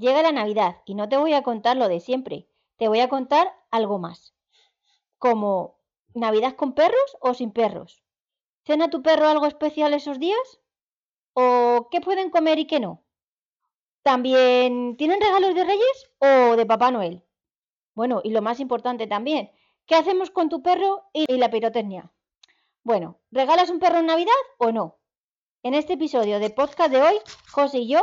Llega la Navidad y no te voy a contar lo de siempre, te voy a contar algo más. Como Navidad con perros o sin perros. ¿Cena tu perro algo especial esos días? ¿O qué pueden comer y qué no? ¿También tienen regalos de Reyes o de Papá Noel? Bueno, y lo más importante también, ¿qué hacemos con tu perro y la pirotecnia? Bueno, ¿regalas un perro en Navidad o no? En este episodio de podcast de hoy, José y yo,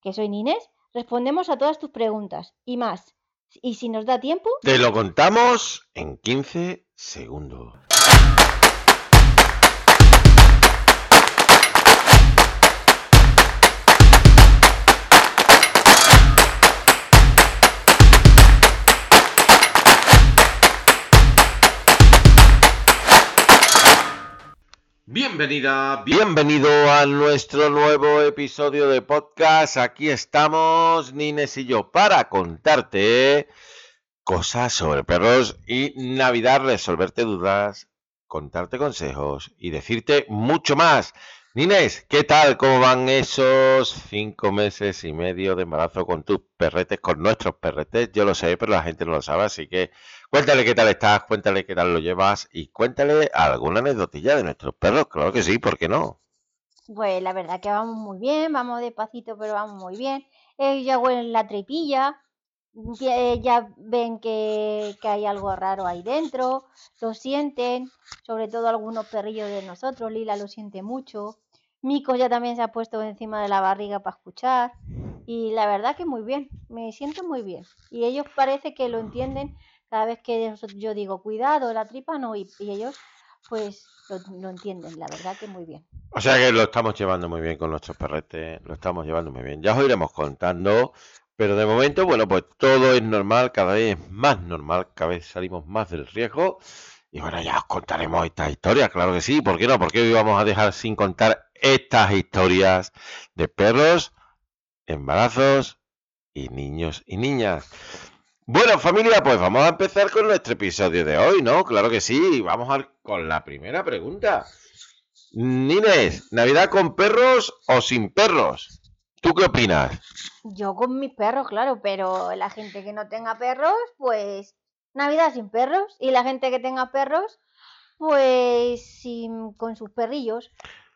que soy Ninés, respondemos a todas tus preguntas y más. Y si nos da tiempo... Te lo contamos en 15 segundos. Bienvenida, bienvenido a nuestro nuevo episodio de podcast. Aquí estamos, Nines y yo, para contarte cosas sobre perros y Navidad, resolverte dudas, contarte consejos y decirte mucho más. Nines, ¿qué tal? ¿Cómo van esos cinco meses y medio de embarazo con tus perretes, con nuestros perretes? Yo lo sé, pero la gente no lo sabe, así que cuéntale qué tal estás, cuéntale qué tal lo llevas y cuéntale alguna anécdotilla de nuestros perros. Claro que sí, ¿por qué no? Pues la verdad que vamos muy bien, vamos despacito, pero vamos muy bien. Ellos ya huelen la tripilla, ya, ven que, que, hay algo raro ahí dentro, lo sienten, sobre todo algunos perrillos de nosotros, Lila lo siente mucho. Mico ya también se ha puesto encima de la barriga para escuchar. Y la verdad que muy bien, me siento muy bien. Y ellos parece que lo entienden cada vez que yo digo cuidado, la tripa no, y, ellos pues lo, entienden, la verdad que muy bien. O sea que lo estamos llevando muy bien con nuestros perretes, lo estamos llevando muy bien. Ya os iremos contando, pero de momento, bueno, pues todo es normal, cada vez es más normal, cada vez salimos más del riesgo. Y bueno, ya os contaremos estas historias, claro que sí. ¿Por qué no? Porque hoy vamos a dejar sin contar estas historias de perros, embarazos y niños y niñas. Bueno, familia, pues vamos a empezar con nuestro episodio de hoy, ¿no? Claro que sí. Vamos a con la primera pregunta. Nines, ¿Navidad con perros o sin perros? ¿Tú qué opinas? Yo con mis perros, claro, pero la gente que no tenga perros, pues Navidad sin perros. Y la gente que tenga perros, pues sin, con sus perrillos.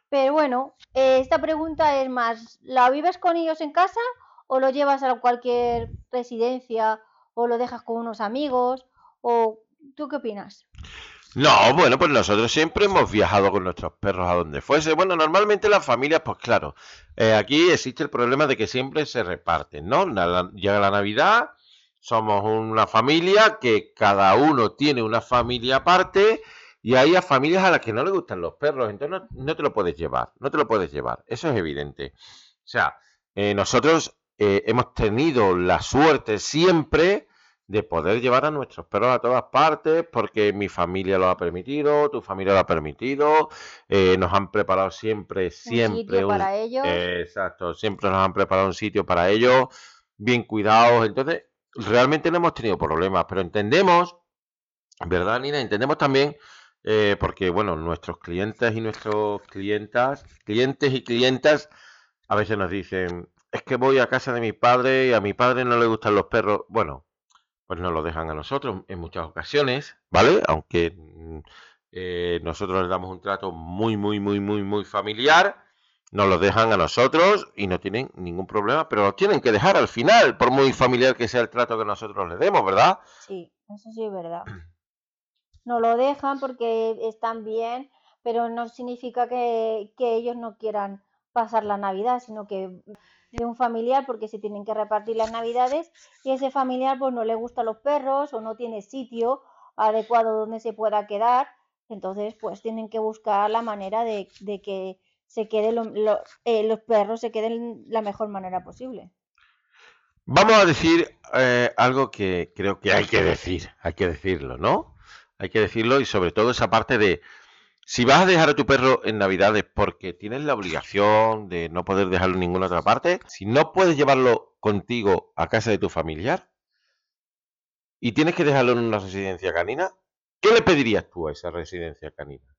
Pero bueno, esta pregunta es más, ¿la vives con ellos en casa o lo llevas a cualquier residencia o lo dejas con unos amigos? ¿O tú qué opinas? No, bueno, pues nosotros siempre hemos viajado con nuestros perros a donde fuese. Bueno, normalmente las familias, pues claro, eh, aquí existe el problema de que siempre se reparten, ¿no? Llega la Navidad, somos una familia que cada uno tiene una familia aparte y hay a familias a las que no les gustan los perros, entonces no, te lo puedes llevar, no te lo puedes llevar, eso es evidente. O sea, eh, nosotros eh, hemos tenido la suerte siempre de poder llevar a nuestros perros a todas partes, porque mi familia lo ha permitido, tu familia lo ha permitido, eh, nos han preparado siempre, siempre un sitio para ellos. exacto, siempre nos han preparado un sitio para ellos, bien cuidados, entonces realmente no hemos tenido problemas, pero entendemos, ¿verdad, Nina? Entendemos también eh, porque bueno, nuestros clientes y nuestros clientas, clientes y clientas a veces nos dicen, es que voy a casa de mi padre y a mi padre no le gustan los perros. Bueno, pues nos lo dejan a nosotros en muchas ocasiones, ¿vale? Aunque mm, eh, nosotros les damos un trato muy, muy, muy, muy, muy familiar, nos lo dejan a nosotros y no tienen ningún problema, pero lo tienen que dejar al final, por muy familiar que sea el trato que nosotros les demos, ¿verdad? Sí, eso sí es verdad. no lo dejan porque están bien, pero no significa que, ellos no quieran pasar la Navidad, sino que de un familiar porque se tienen que repartir las Navidades y ese familiar pues no le gustan los perros o no tiene sitio adecuado donde se pueda quedar, entonces pues tienen que buscar la manera de, que se queden eh, los perros se queden la mejor manera posible. Vamos a decir eh, algo que creo que hay que decir, hay que decirlo, ¿no? hay que decirlo, y sobre todo esa parte de, si vas a dejar a tu perro en Navidades porque tienes la obligación de no poder dejarlo en ninguna otra parte, si no puedes llevarlo contigo a casa de tu familiar y tienes que dejarlo en una residencia canina, ¿qué le pedirías tú a esa residencia canina?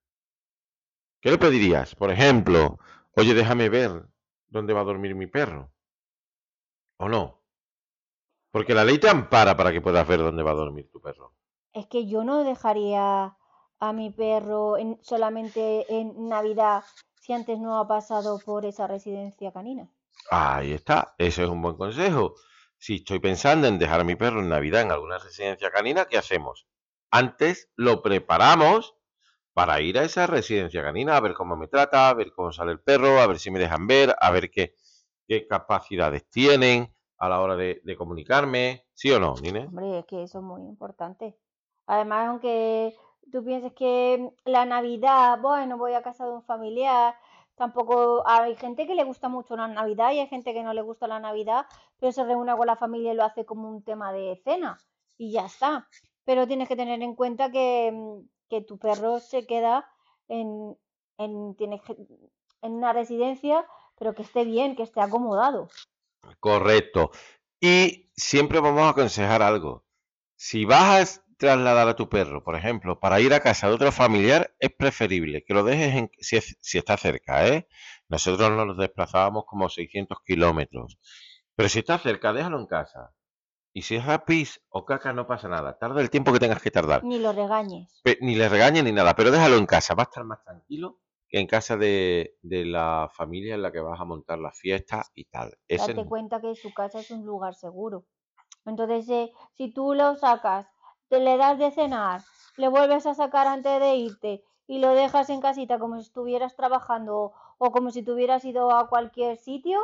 ¿Qué le pedirías? Por ejemplo, oye, déjame ver dónde va a dormir mi perro. ¿O no? Porque la ley te ampara para que puedas ver dónde va a dormir tu perro. Es que yo no dejaría a mi perro en, solamente en Navidad si antes no ha pasado por esa residencia canina. Ahí está, ese es un buen consejo. Si estoy pensando en dejar a mi perro en Navidad en alguna residencia canina, ¿qué hacemos? Antes lo preparamos para ir a esa residencia canina, a ver cómo me trata, a ver cómo sale el perro, a ver si me dejan ver, a ver qué, capacidades tienen a la hora de, de comunicarme, ¿sí o no, Nine? Hombre, es que eso es muy importante. Además, aunque tú pienses que la Navidad, bueno, voy a casa de un familiar, tampoco hay gente que le gusta mucho la Navidad y hay gente que no le gusta la Navidad, pero se reúne con la familia y lo hace como un tema de cena y ya está. Pero tienes que tener en cuenta que, que tu perro se queda en, en, tienes que- en una residencia, pero que esté bien, que esté acomodado. Correcto. Y siempre vamos a aconsejar algo. Si vas a trasladar a tu perro, por ejemplo, para ir a casa de otro familiar, es preferible que lo dejes en, si, es- si está cerca, ¿eh? Nosotros nos desplazábamos como 600 kilómetros. Pero si está cerca, déjalo en casa. Y si es a pis o caca, no pasa nada. Tarda el tiempo que tengas que tardar. Ni lo regañes. Pe- Ni le regañes ni nada, pero déjalo en casa. Va a estar más tranquilo que en casa de, de la familia en la que vas a montar la fiesta y tal. Ese Date no. cuenta que su casa es un lugar seguro. Entonces, eh, si tú lo sacas, te le das de cenar, le vuelves a sacar antes de irte y lo dejas en casita como si estuvieras trabajando o como si te hubieras ido a cualquier sitio,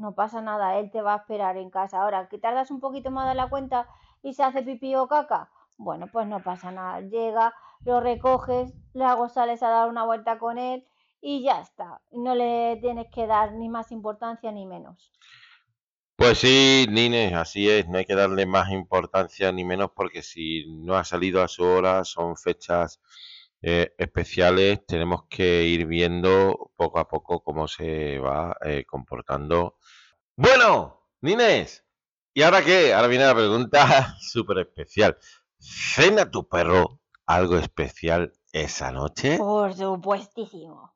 no pasa nada, él te va a esperar en casa. Ahora, que tardas un poquito más de la cuenta y se hace pipí o caca, bueno, pues no pasa nada. Llega, lo recoges, luego sales a dar una vuelta con él y ya está. No le tienes que dar ni más importancia ni menos. Pues sí, Nines, así es. No hay que darle más importancia ni menos porque si no ha salido a su hora, son fechas eh, especiales. Tenemos que ir viendo poco a poco cómo se va eh, comportando. Bueno, Nines, ¿y ahora qué? Ahora viene la pregunta súper especial. ¿Cena tu perro algo especial esa noche? Por supuestísimo.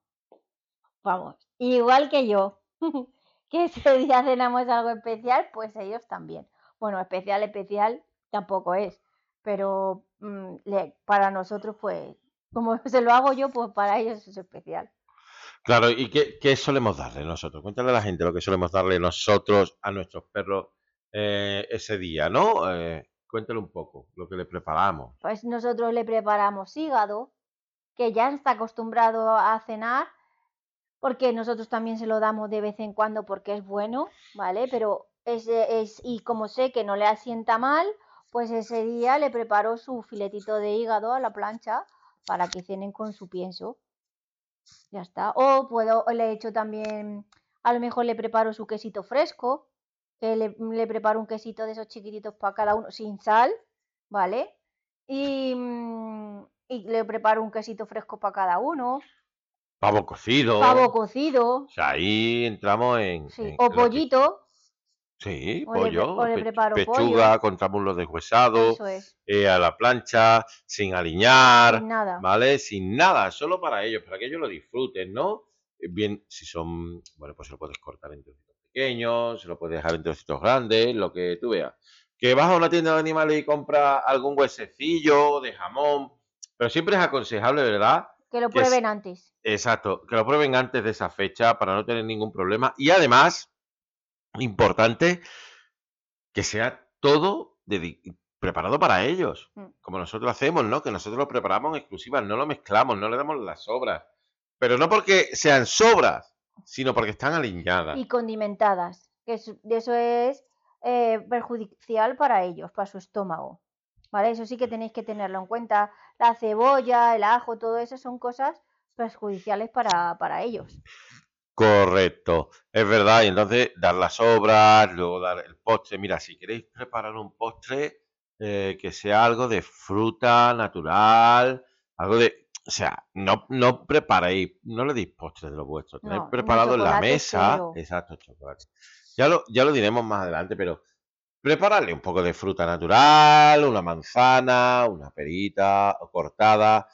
Vamos, igual que yo, que ese día cenamos algo especial, pues ellos también. Bueno, especial, especial tampoco es, pero mm, le- para nosotros, pues, como se lo hago yo, pues para ellos es especial. Claro, ¿y qué, qué solemos darle nosotros? Cuéntale a la gente lo que solemos darle nosotros a nuestros perros eh, ese día, ¿no? Eh, cuéntale un poco lo que le preparamos. Pues nosotros le preparamos hígado, que ya está acostumbrado a cenar, porque nosotros también se lo damos de vez en cuando porque es bueno, ¿vale? Pero es, es y como sé que no le asienta mal, pues ese día le preparo su filetito de hígado a la plancha para que cenen con su pienso. Ya está. O puedo, o le echo también, a lo mejor le preparo su quesito fresco, que le, le preparo un quesito de esos chiquititos para cada uno, sin sal, ¿vale? Y, mm, y le preparo un quesito fresco para cada uno, Pavo cocido. pavo cocido, O sea, ahí entramos en... sí, en o pollito, Sí, o le pollo. o le pe- preparo pechuga con muslos deshuesados, es, eh, a la plancha, sin aliñar. sin nada. ¿vale? Sin nada, solo para ellos, para que ellos lo disfruten, ¿no? Eh, Bien, si son, bueno, pues se lo puedes cortar en trocitos pequeños, se lo puedes dejar en trocitos grandes, lo que tú veas. Que vas a una tienda de animales y compras algún huesecillo de jamón, pero siempre es aconsejable, ¿verdad? Que lo que es- prueben antes. Exacto, que lo prueben antes de esa fecha para no tener ningún problema. Y además, importante, que sea todo preparado para ellos, Mm. como nosotros hacemos, ¿no? Que nosotros lo preparamos en exclusiva, no lo mezclamos, no le damos las sobras. Pero no porque sean sobras, sino porque están alineadas. Y condimentadas, que eso es eh, perjudicial para ellos, para su estómago. ¿Vale? Eso sí que tenéis que tenerlo en cuenta. La cebolla, el ajo, todo eso son cosas perjudiciales para, para ellos. Correcto, es verdad. Y entonces dar las sobras, luego dar el postre. Mira, si queréis preparar un postre, eh, que sea algo de fruta natural, algo de... O sea, no, no preparéis, no le deis postres de lo vuestro. Tenéis No, preparado en la mesa. Exacto, chocolate. Ya lo, ya lo diremos más adelante, pero prepararle un poco de fruta natural, una manzana, una perita cortada.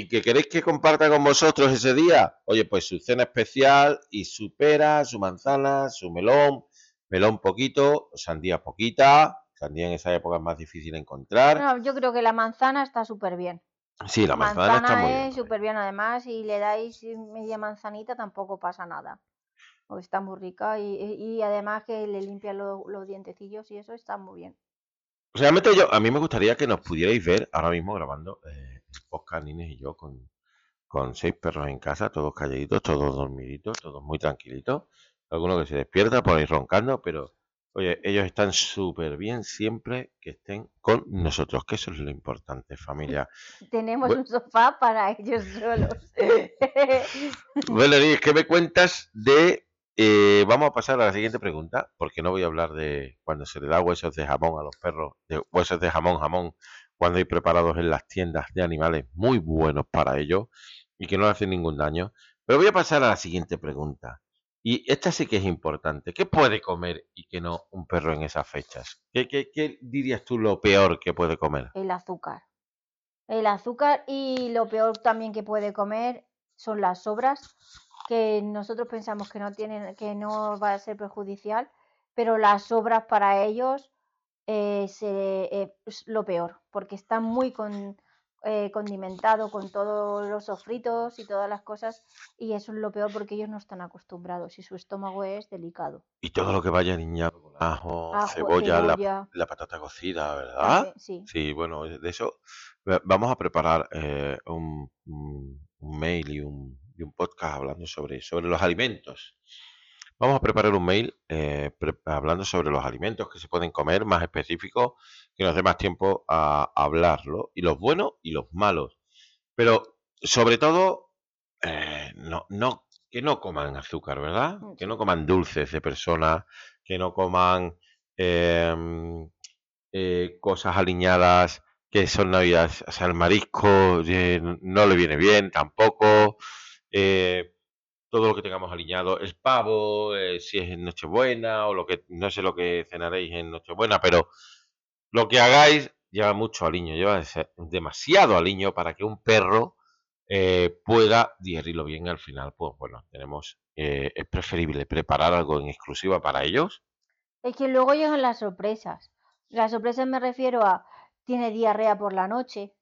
¿Y que queréis que comparta con vosotros ese día? Oye, pues su cena especial y su pera, su manzana, su melón, melón poquito, sandía poquita, sandía en esa época es más difícil encontrar. No, yo creo que la manzana está súper bien. Sí, la manzana, está muy bien. es súper bien, además, si le dais media manzanita tampoco pasa nada. O está muy rica y, y además que le limpia lo- los dientecillos y eso está muy bien. Realmente yo, a mí me gustaría que nos pudierais ver ahora mismo grabando eh, podcast Nines y yo con, con seis perros en casa, todos calladitos, todos dormiditos, todos muy tranquilitos. Alguno que se despierta por ahí roncando, pero oye, ellos están súper bien siempre que estén con nosotros, que eso es lo importante, familia. Tenemos Bu- un sofá para ellos solos. Bueno, Nines, ¿qué me cuentas de... eh, vamos a pasar a la siguiente pregunta, porque no voy a hablar de cuando se le da huesos de jamón a los perros, de huesos de jamón, jamón, cuando hay preparados en las tiendas de animales muy buenos para ellos y que no hacen ningún daño. Pero voy a pasar a la siguiente pregunta. Y esta sí que es importante. ¿Qué puede comer y qué no un perro en esas fechas? ¿Qué, qué, qué dirías tú lo peor que puede comer? El azúcar. El azúcar y lo peor también que puede comer son las sobras, que nosotros pensamos que no tienen, que no va a ser perjudicial, pero las sobras para ellos eh, se- eh, es lo peor, porque está muy con, eh, condimentado con todos los sofritos y todas las cosas, y eso es lo peor porque ellos no están acostumbrados y su estómago es delicado. Y todo lo que vaya aliñado con ajo, Ajo, cebolla, la, patata cocida, ¿verdad? sí. Sí, bueno, de eso va- vamos a preparar eh, un, un- un mail y un, y un podcast hablando sobre, sobre los alimentos. Vamos a preparar un mail eh, pre- hablando sobre los alimentos que se pueden comer, más específicos, que nos dé más tiempo a, hablarlo, y los buenos y los malos. Pero sobre todo, eh, no, no, que no coman azúcar, ¿verdad? Mm, Que no coman dulces de personas, que no coman em, eh, cosas aliñadas que son navidades, o sea, el marisco no le viene bien tampoco, eh, todo lo que tengamos aliñado, el pavo, eh, si es en Nochebuena o lo que, no sé lo que cenaréis en Nochebuena, pero lo que hagáis lleva mucho aliño, lleva demasiado aliño para que un perro eh, pueda digerirlo bien al final. Pues bueno, tenemos, eh, es preferible preparar algo en exclusiva para ellos. Es que luego llegan las sorpresas. Las sorpresas me refiero a, tiene diarrea por la noche,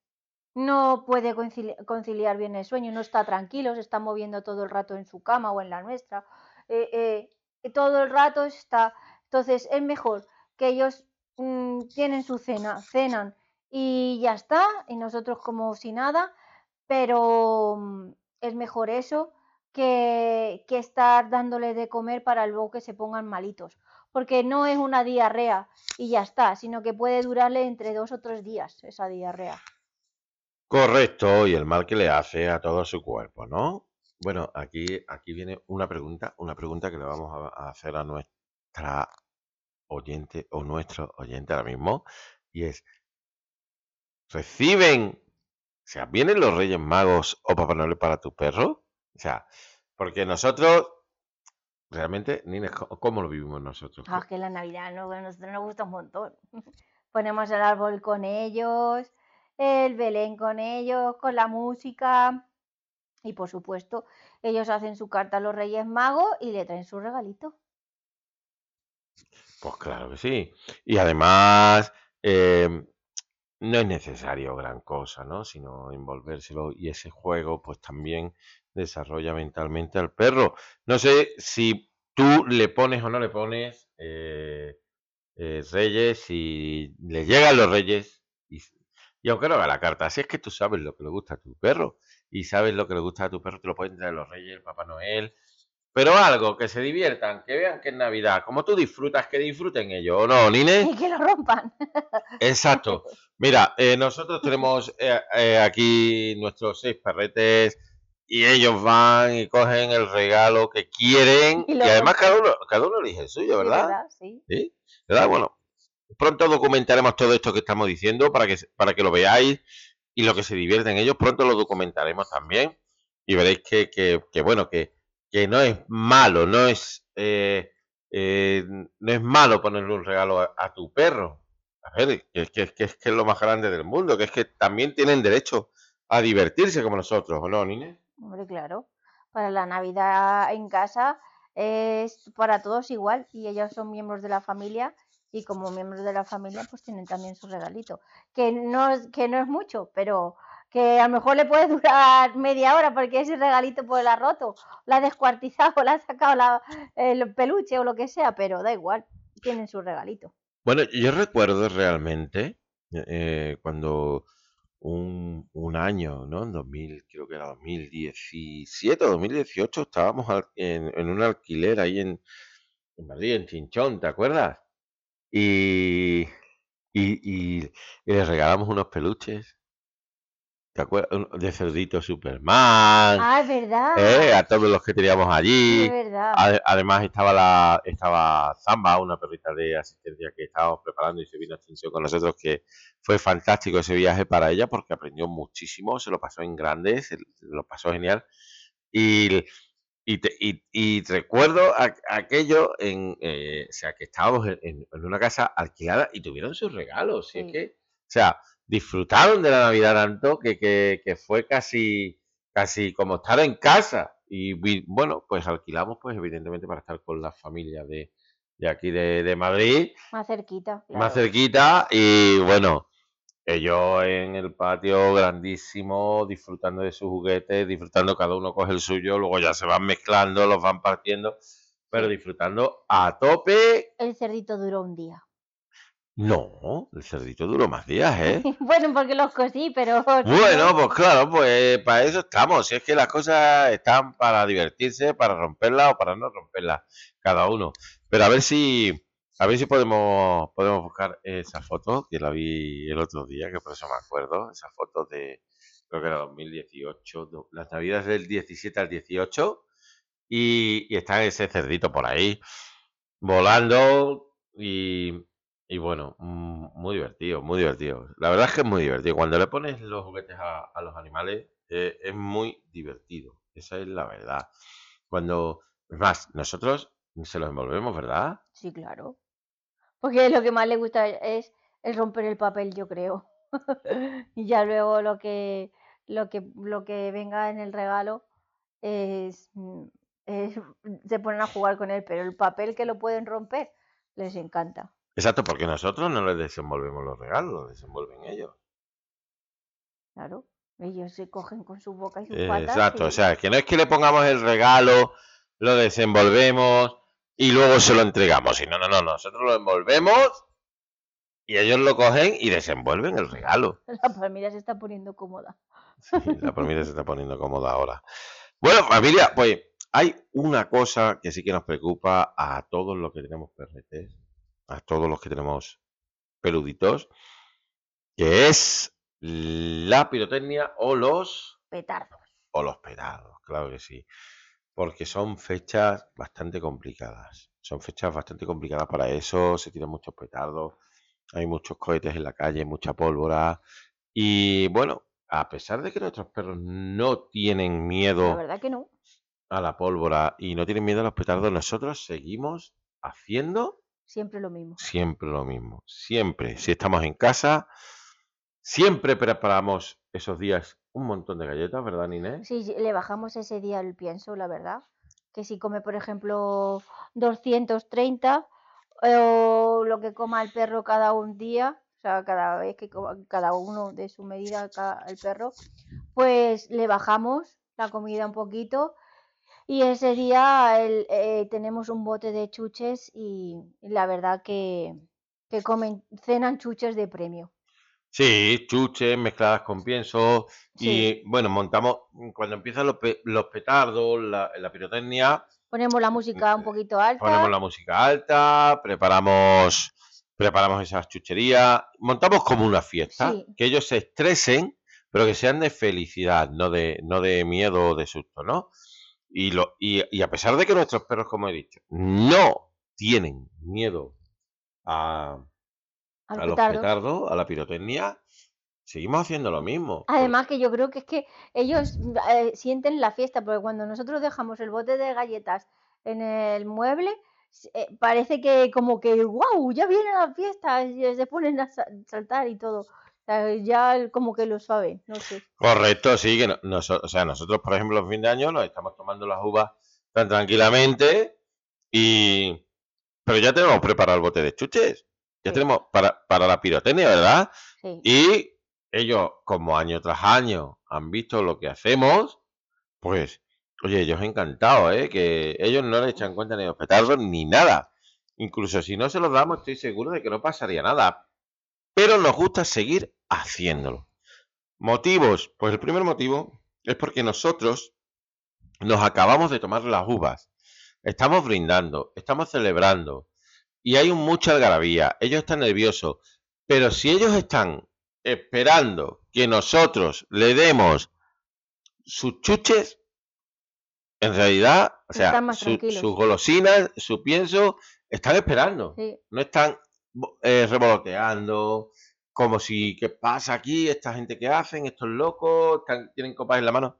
no puede concili- conciliar bien el sueño, no está tranquilo, se está moviendo todo el rato en su cama o en la nuestra. eh, eh, todo el rato está. Entonces es mejor que ellos mm, tienen su cena, cenan y ya está, y nosotros como si nada, pero mm, es mejor eso que, que estar dándole de comer para luego que se pongan malitos. Porque no es una diarrea y ya está, sino que puede durarle entre dos o tres días esa diarrea. Correcto, y el mal que le hace a todo su cuerpo, ¿no? Bueno, aquí, aquí viene una pregunta, una pregunta que le vamos a, hacer a nuestra oyente o nuestro oyente ahora mismo, y es, ¿reciben, o sea, vienen los Reyes Magos o Papá Noel para tu perro? O sea, porque nosotros, realmente, ¿cómo lo vivimos nosotros? Ah, que la Navidad no, nosotros nos gusta un montón. Ponemos el árbol con ellos, el Belén con ellos, con la música. Y por supuesto, ellos hacen su carta a los Reyes Magos y le traen su regalito. Pues claro que sí. Y además, eh, no es necesario gran cosa, ¿no? Sino envolvérselo y ese juego pues también desarrolla mentalmente al perro. No sé si tú le pones o no le pones eh, eh, reyes, si le llegan los reyes y, y aunque no haga la carta, si es que tú sabes lo que le gusta a tu perro y sabes lo que le gusta a tu perro, te lo pueden traer los reyes, el Papá Noel. Pero algo, que se diviertan, que vean que es Navidad, como tú disfrutas, que disfruten ellos, ¿o no, Nine? Y que lo rompan. Exacto. Mira, eh, nosotros tenemos eh, eh, aquí nuestros seis perretes y ellos van y cogen el regalo que quieren Y además cada uno, cada uno elige el suyo, Sí, ¿verdad? ¿verdad? Sí. ¿Sí? ¿Verdad? Bueno, pronto documentaremos todo esto que estamos diciendo para que, para que lo veáis y lo que se divierten ellos, pronto lo documentaremos también y veréis que, que, que bueno, que, que no es malo, no es, eh, eh, no es malo ponerle un regalo a, tu perro. A ver, que, que es que es lo más grande del mundo, que es que también tienen derecho a divertirse como nosotros, ¿o no, Nine? Hombre, claro. Para la Navidad en casa es para todos igual y ellos son miembros de la familia y como miembros de la familia pues tienen también su regalito, que no, es- que no es mucho, pero que a lo mejor le puede durar media hora porque ese regalito pues la ha roto, la ha descuartizado, la ha sacado la- el peluche o lo que sea, pero da igual, tienen su regalito. Bueno, yo recuerdo realmente eh, cuando un, un año, ¿no? En 2000, creo que era 2017 o 2018, estábamos en, en un alquiler ahí en, en Madrid, en Chinchón, ¿te acuerdas? Y, y, y, y le regalamos unos peluches, ¿te acuerdas? Un- De cerdito Superman, Ah, es verdad, ¿eh? A todos los que teníamos allí. es verdad. Ade- Además estaba la estaba Zamba, una perrita de asistencia que estábamos preparando y se vino a extinción con nosotros, que fue fantástico ese viaje para ella porque aprendió muchísimo, se lo pasó en grande, se lo pasó genial. Y, y, te- y- y recuerdo a- aquello en, eh, o sea, que estábamos en, una casa alquilada y tuvieron sus regalos. y es Sí. que, o sea, disfrutaron de la Navidad tanto que, que, que fue casi, casi como estar en casa. Y vi- bueno, pues alquilamos, pues evidentemente para estar con la familia de, de aquí de, de Madrid, Más cerquita, más cerquita. Y bueno, ellos en el patio grandísimo, disfrutando de sus juguetes, disfrutando, cada uno coge el suyo, luego ya se van mezclando, los van partiendo, pero disfrutando a tope. El cerdito duró un día. No, el cerdito duró más días, ¿eh? Bueno, porque los cosí, pero Bueno, no, pues claro, pues para eso estamos. Si es que las cosas están para divertirse, para romperlas o para no romperlas, cada uno. Pero a ver si, a ver si podemos, podemos buscar esa foto que la vi el otro día, que por eso me acuerdo, esa foto de, creo que era 2018, do- las navidades del 17 al 18, y, y está ese cerdito por ahí, volando y, y bueno, mm, muy divertido, muy divertido. La verdad es que es muy divertido. Cuando le pones los juguetes a, a los animales, eh, es muy divertido. Esa es la verdad. Cuando, es más, nosotros se los envolvemos, ¿verdad? sí, claro. Porque lo que más le gusta es, es romper el papel, yo creo. Y ya luego lo que, lo que, lo que venga en el regalo es, mm, es- se ponen a jugar con él, pero el papel que lo pueden romper les encanta. Exacto, porque nosotros no les desenvolvemos los regalos, los desenvuelven ellos. Claro. Ellos se cogen con su boca y sus Eh, patas Exacto, o sea, que no es que le pongamos el regalo, lo desenvolvemos y luego se lo entregamos. Y no, no, no, nosotros lo envolvemos y ellos lo cogen y desenvuelven el regalo. la Palmira se está poniendo cómoda. Sí, la familia se está poniendo cómoda ahora. Bueno, familia, pues hay una cosa que sí que nos preocupa a todos los que tenemos perretes, a todos los que tenemos peluditos, que es la pirotecnia o los Petardos. o los petardos, claro que sí, porque son fechas bastante complicadas. Son fechas bastante complicadas para eso, se tiran muchos petardos, hay muchos cohetes en la calle, mucha pólvora y bueno, a pesar de que nuestros perros no tienen La miedo verdad que no. a la pólvora y no tienen miedo a los petardos, nosotros seguimos haciendo Siempre lo mismo. siempre lo mismo. Siempre, si estamos en casa, siempre preparamos esos días un montón de galletas, ¿verdad, Ninés? Sí, le bajamos ese día el pienso, la verdad. Que si come, por ejemplo, 230 eh, o lo que coma el perro cada un día, o sea, cada vez que coma, cada uno de su medida ca- el perro, pues le bajamos la comida un poquito y ese día el- eh, tenemos un bote de chuches y, y la verdad que, que comen, cenan chuches de premio. Sí, chuches mezcladas con pienso Sí, y bueno, montamos, cuando empiezan los, pe- los petardos, la, la pirotecnia, ponemos la música un poquito alta. ponemos la música alta, preparamos, preparamos esas chucherías, montamos como una fiesta, Sí. que ellos se estresen, pero que sean de felicidad, no de, no de miedo o de susto, ¿no? Y, lo, y, y a pesar de que nuestros perros, como he dicho, no tienen miedo a, a los petardo. petardos, a la pirotecnia, seguimos haciendo lo mismo. por- Además que yo creo que es que ellos eh, sienten la fiesta, porque cuando nosotros dejamos el bote de galletas en el mueble, eh, parece que como que, wow, ya viene la fiesta, y se ponen a sa- saltar y todo. O sea, ya como que lo saben, no sé. Correcto, sí, que no- noso- o sea, nosotros, por ejemplo, en fin de año nos estamos tomando las uvas tan tranquilamente y... Pero ya tenemos preparado el bote de chuches. Ya Sí. tenemos para, para la pirotecnia, ¿verdad? Sí. Y ellos, como año tras año, han visto lo que hacemos, pues, oye, ellos encantados, ¿eh? Que ellos no le echan cuenta ni los petardos ni nada. Incluso si no se los damos, estoy seguro de que no pasaría nada. Pero nos gusta seguir haciéndolo. Motivos. Pues el primer motivo es porque nosotros nos acabamos de tomar las uvas. Estamos brindando, estamos celebrando. Y hay un mucha algarabía. Ellos están nerviosos. Pero si ellos están esperando que nosotros le demos sus chuches, en realidad, o sea, su- sus golosinas, su pienso, están esperando. Sí. No están eh, revoloteando, como si, ¿qué pasa aquí? Esta gente que hacen, estos locos, están- tienen copas en la mano.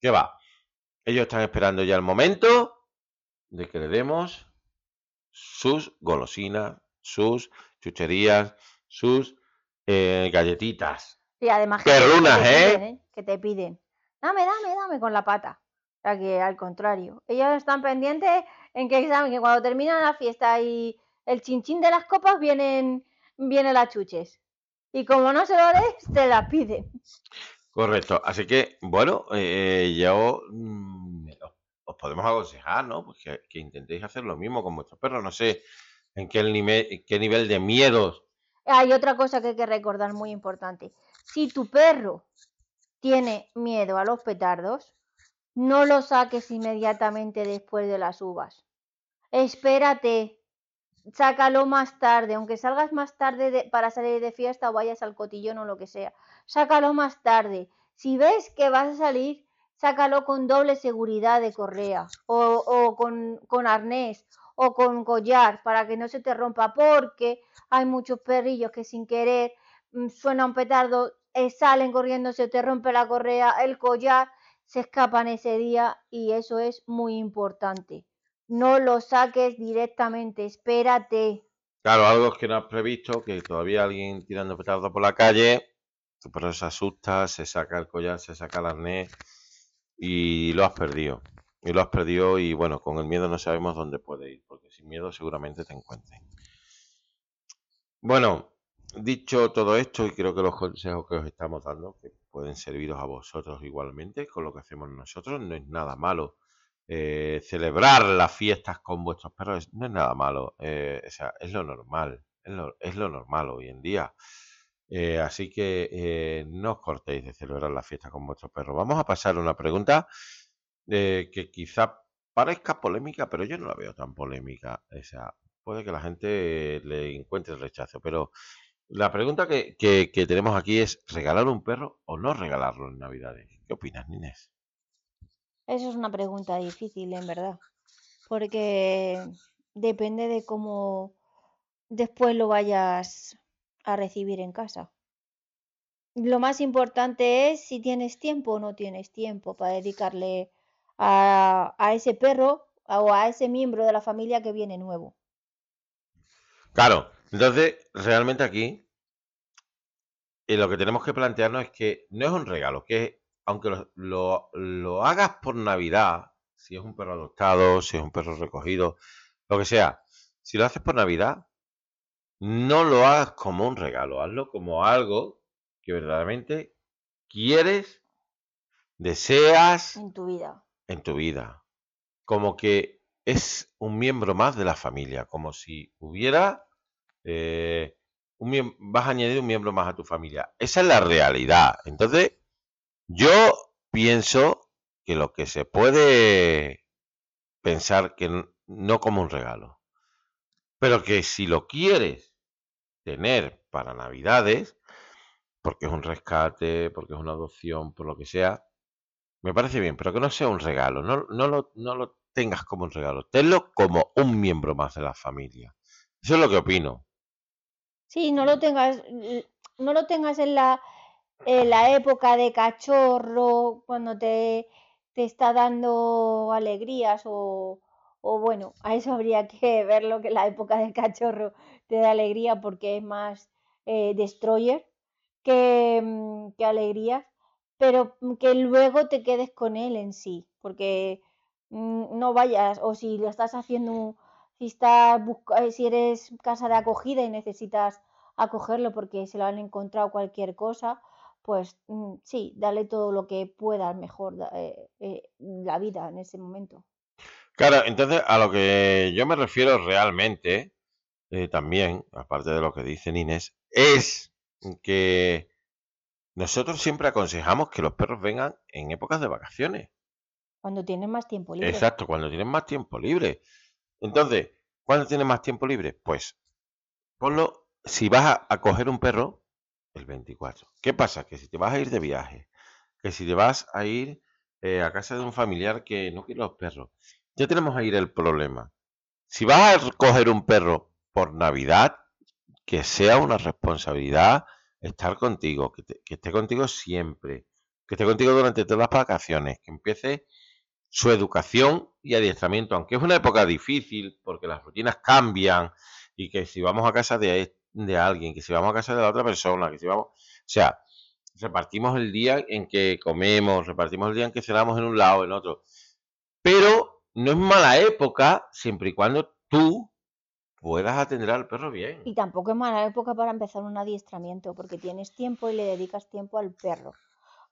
¿Qué va? Ellos están esperando ya el momento de que le demos sus golosinas, sus chucherías, sus eh, galletitas. Sí, además que Perrunas, que te ¿eh? piden, Que te piden. Dame, dame, dame con la pata. O sea que al contrario. Ellos están pendientes en que saben que cuando termina la fiesta y el chinchín de las copas vienen, vienen las chuches. Y como no se lo des, te la piden. Correcto. Así que, bueno, eh, yo mm, podemos aconsejar, ¿no? Pues que, intentéis hacer lo mismo con vuestros perros. No sé en qué nivel, de miedos. Hay otra cosa que hay que recordar muy importante. Si tu perro tiene miedo a los petardos, no lo saques inmediatamente después de las uvas. Espérate, sácalo más tarde, aunque salgas más tarde de- para salir de fiesta o vayas al cotillón o lo que sea. Sácalo más tarde. Si ves que vas a salir, sácalo con doble seguridad de correa o, o con, con arnés o con collar para que no se te rompa porque hay muchos perrillos que sin querer mm, suena un petardo, eh, salen corriendo, se te rompe la correa, el collar, se escapan ese día y eso es muy importante. No lo saques directamente, espérate. Claro, algo que no has previsto, que todavía alguien tirando petardo por la calle, tu perro se asusta, se saca el collar, se saca el arnés y lo has perdido. Y lo has perdido y bueno, con el miedo no sabemos dónde puede ir, porque sin miedo seguramente te encuentren. Bueno, dicho todo esto, y creo que los consejos que os estamos dando, que pueden serviros a vosotros igualmente, con lo que hacemos nosotros, no es nada malo. Eh, celebrar las fiestas con vuestros perros no es nada malo, eh, o sea, es lo normal, es lo, es lo normal hoy en día. Eh, así que eh, no os cortéis de celebrar la fiesta con vuestros perros. Vamos a pasar a una pregunta eh, que quizá parezca polémica, pero yo no la veo tan polémica. O sea, puede que la gente le encuentre rechazo, pero la pregunta que, que- que tenemos aquí es, ¿regalar un perro o no regalarlo en Navidades? ¿Qué opinas, Ninés? Eso es una pregunta difícil, en verdad, porque depende de cómo después lo vayas a recibir en casa. Lo más importante es si tienes tiempo o no tienes tiempo para dedicarle a, ese perro o a ese miembro de la familia que viene nuevo. Claro, entonces realmente aquí eh, lo que tenemos que plantearnos es que no es un regalo, que aunque lo, lo- lo hagas por Navidad, si es un perro adoptado, si es un perro recogido, lo que sea, si lo haces por Navidad, no lo hagas como un regalo, hazlo como algo que verdaderamente quieres, deseas en tu vida. en tu vida. Como que es un miembro más de la familia, como si hubiera eh, un vas a añadir un miembro más a tu familia. Esa es la realidad. Entonces, yo pienso que lo que se puede pensar que no como un regalo, pero que si lo quieres tener para Navidades, porque es un rescate, porque es una adopción, por lo que sea, me parece bien, pero que no sea un regalo, no, no lo, no lo tengas como un regalo, tenlo como un miembro más de la familia. Eso es lo que opino. Sí, no lo tengas, no lo tengas en la, en la época de cachorro, cuando te, te está dando alegrías o, o bueno, a eso habría que verlo que la época del cachorro te da alegría porque es más eh, destroyer que, mm, que alegrías, pero mm, que luego te quedes con él en sí, porque mm, no vayas, o si lo estás haciendo Si, estás eh, si eres casa de acogida y necesitas acogerlo porque se lo han encontrado cualquier cosa, pues sí, dale todo lo que puedas mejor eh, la vida en ese momento. Claro, entonces a lo que yo me refiero realmente, eh, también, aparte de lo que dice Inés, es que nosotros siempre aconsejamos que los perros vengan en épocas de vacaciones. Cuando tienes más tiempo libre. Exacto, cuando tienen más tiempo libre. Entonces, ¿cuándo tienes más tiempo libre? Pues ponlo, si vas a, a coger un perro, el 24. ¿Qué pasa? Que si te vas a ir de viaje, que si te vas a ir eh, a casa de un familiar que no quiere los perros, ya tenemos ahí el problema. Si vas a coger un perro por Navidad, que sea una responsabilidad estar contigo, que, esté contigo siempre, que esté contigo durante todas las vacaciones, que empiece su educación y adiestramiento, aunque es una época difícil porque las rutinas cambian y que si vamos a casa de, de alguien, que si vamos a casa de la otra persona, que si vamos, o sea, repartimos el día en que comemos, repartimos el día en que cenamos en un lado, en otro, pero no es mala época siempre y cuando tú puedas atender al perro bien. Y tampoco es mala época para empezar un adiestramiento, porque tienes tiempo y le dedicas tiempo al perro.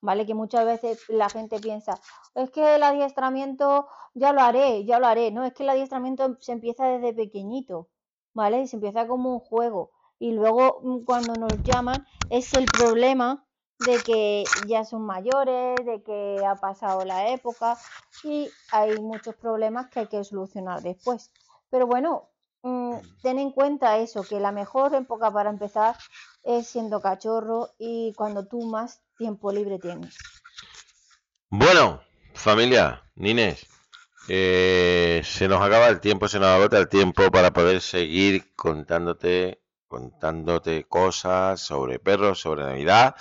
¿Vale? Que muchas veces la gente piensa, es que el adiestramiento ya lo haré, ya lo haré. No, es que el adiestramiento se empieza desde pequeñito, ¿vale? Se empieza como un juego. Y luego mm, cuando nos llaman es el problema de que ya son mayores, de que ha pasado la época y hay muchos problemas que hay que solucionar después. Pero bueno, mm, ten en cuenta eso, que la mejor época para empezar es siendo cachorro y cuando tú más tiempo libre tienes. Bueno, familia, Nines, eh, se nos acaba el tiempo, se nos agota el tiempo para poder seguir contándote, contándote cosas sobre perros, sobre Navidad.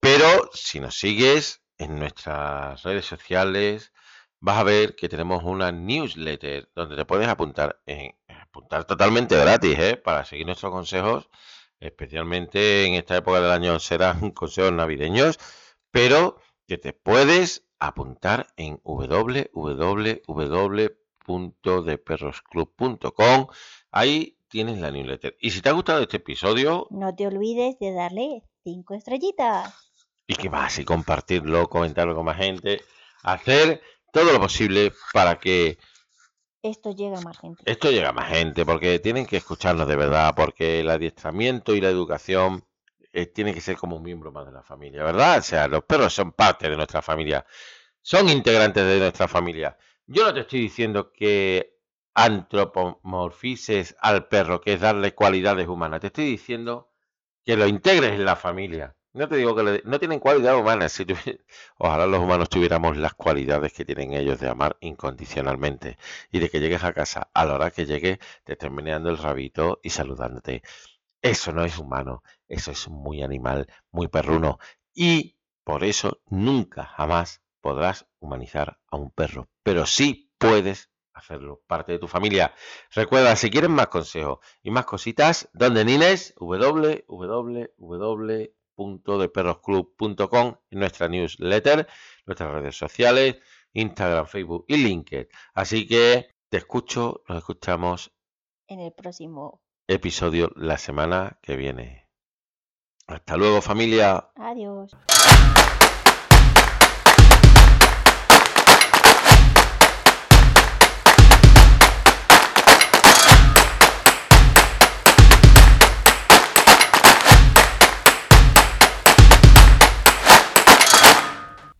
Pero si nos sigues en nuestras redes sociales, vas a ver que tenemos una newsletter donde te puedes apuntar, en, apuntar totalmente gratis, ¿eh? Para seguir nuestros consejos, especialmente en esta época del año serán consejos navideños, pero que te puedes apuntar en www.deperrosclub.com. Ahí tienes la newsletter. Y si te ha gustado este episodio, No te olvides de darle cinco estrellitas. Y que más, y compartirlo, comentarlo con más gente, hacer todo lo posible para que Esto llega a más gente. esto llegue a más gente, porque tienen que escucharnos de verdad, porque el adiestramiento y la educación eh, tiene que ser como un miembro más de la familia, ¿verdad? O sea, los perros son parte de nuestra familia, son integrantes de nuestra familia. Yo no te estoy diciendo que antropomorfices al perro, que es darle cualidades humanas, te estoy diciendo que lo integres en la familia. No te digo que le- no tienen cualidades humanas. Si Ojalá los humanos tuviéramos las cualidades que tienen ellos de amar incondicionalmente y de que llegues a casa a la hora que llegues, te estén meneando el rabito y saludándote. Eso no es humano, eso es muy animal, muy perruno. Y por eso nunca jamás podrás humanizar a un perro. Pero sí puedes hacerlo parte de tu familia. Recuerda, si quieres más consejos y más cositas, donde Nines, www.deperrosclub.com, en nuestra newsletter, nuestras redes sociales, Instagram, Facebook y LinkedIn. Así que te escucho, nos escuchamos En el próximo. episodio la semana que viene. Hasta luego familia. Adiós.